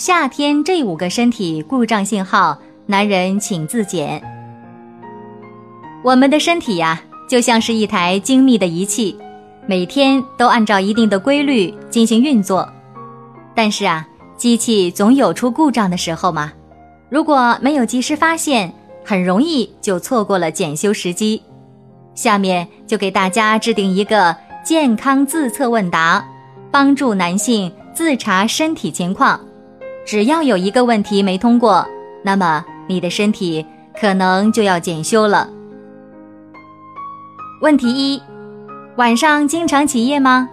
夏天这五个身体故障信号，男人请自检。我们的身体呀，就像是一台精密的仪器，每天都按照一定的规律进行运作。但是啊，机器总有出故障的时候嘛，如果没有及时发现，很容易就错过了检修时机。下面就给大家制定一个健康自测问答，帮助男性。自查身体情况，只要有一个问题没通过，那么你的身体可能就要检修了。问题一：晚上经常起夜吗？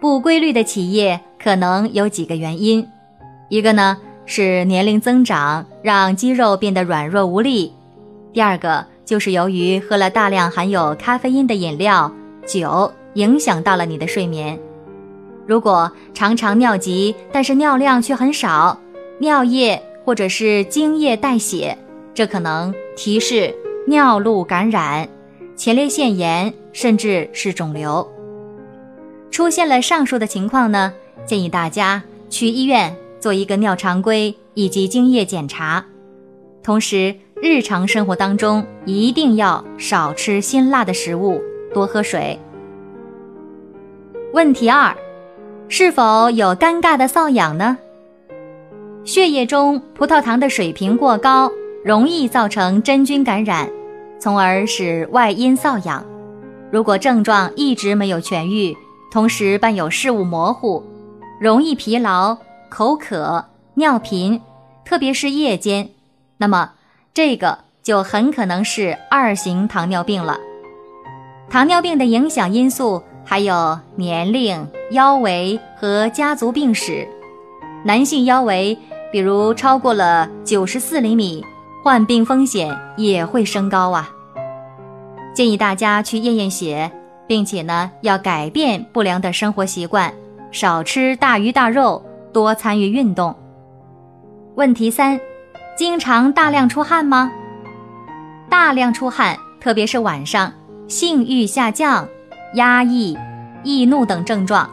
不规律的起夜可能有几个原因，一个呢是年龄增长让肌肉变得软弱无力，第二个就是由于喝了大量含有咖啡因的饮料、酒，影响到了你的睡眠。如果常常尿急，但是尿量却很少，尿液或者是精液带血，这可能提示尿路感染、前列腺炎，甚至是肿瘤。出现了上述的情况呢，建议大家去医院做一个尿常规以及精液检查，同时日常生活当中一定要少吃辛辣的食物，多喝水。问题二。是否有尴尬的瘙痒呢？血液中葡萄糖的水平过高，容易造成真菌感染，从而使外阴瘙痒。如果症状一直没有痊愈，同时伴有视物模糊、容易疲劳、口渴、尿频，特别是夜间，那么这个就很可能是二型糖尿病了。糖尿病的影响因素。还有年龄、腰围和家族病史，男性腰围比如超过了九十四厘米，患病风险也会升高啊。建议大家去验验血，并且呢要改变不良的生活习惯，少吃大鱼大肉，多参与运动。问题三，经常大量出汗吗？大量出汗，特别是晚上，性欲下降。压抑、易怒等症状，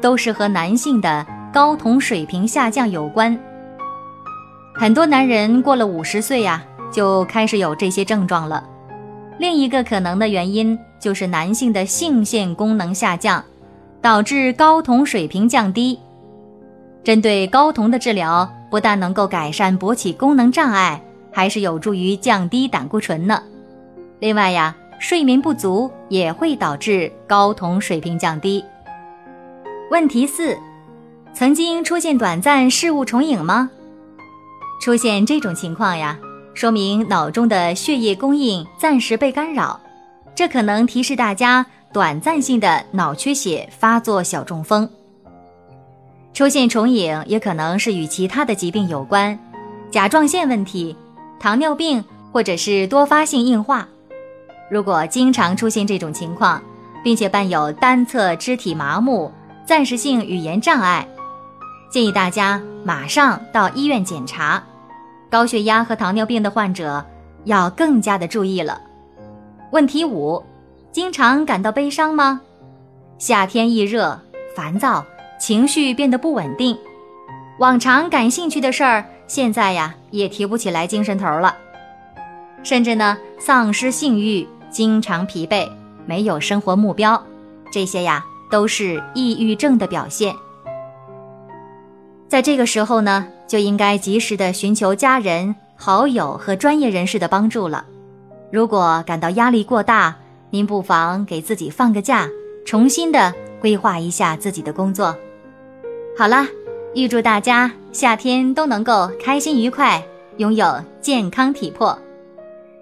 都是和男性的睾酮水平下降有关。很多男人过了五十岁呀，就开始有这些症状了。另一个可能的原因就是男性的性腺功能下降，导致睾酮水平降低。针对睾酮的治疗，不但能够改善勃起功能障碍，还是有助于降低胆固醇呢。另外呀。睡眠不足也会导致睾酮水平降低。问题四：曾经出现短暂视物重影吗？出现这种情况呀，说明脑中的血液供应暂时被干扰，这可能提示大家短暂性的脑缺血发作小中风。出现重影也可能是与其他的疾病有关，甲状腺问题、糖尿病或者是多发性硬化。如果经常出现这种情况，并且伴有单侧肢体麻木、暂时性语言障碍，建议大家马上到医院检查。高血压和糖尿病的患者要更加的注意了。问题五：经常感到悲伤吗？夏天易热、烦躁，情绪变得不稳定，往常感兴趣的事儿，现在呀也提不起来精神头了，甚至呢丧失性欲。经常疲惫，没有生活目标，这些呀都是抑郁症的表现。在这个时候呢，就应该及时的寻求家人、好友和专业人士的帮助了。如果感到压力过大，您不妨给自己放个假，重新的规划一下自己的工作。好啦，预祝大家夏天都能够开心愉快，拥有健康体魄。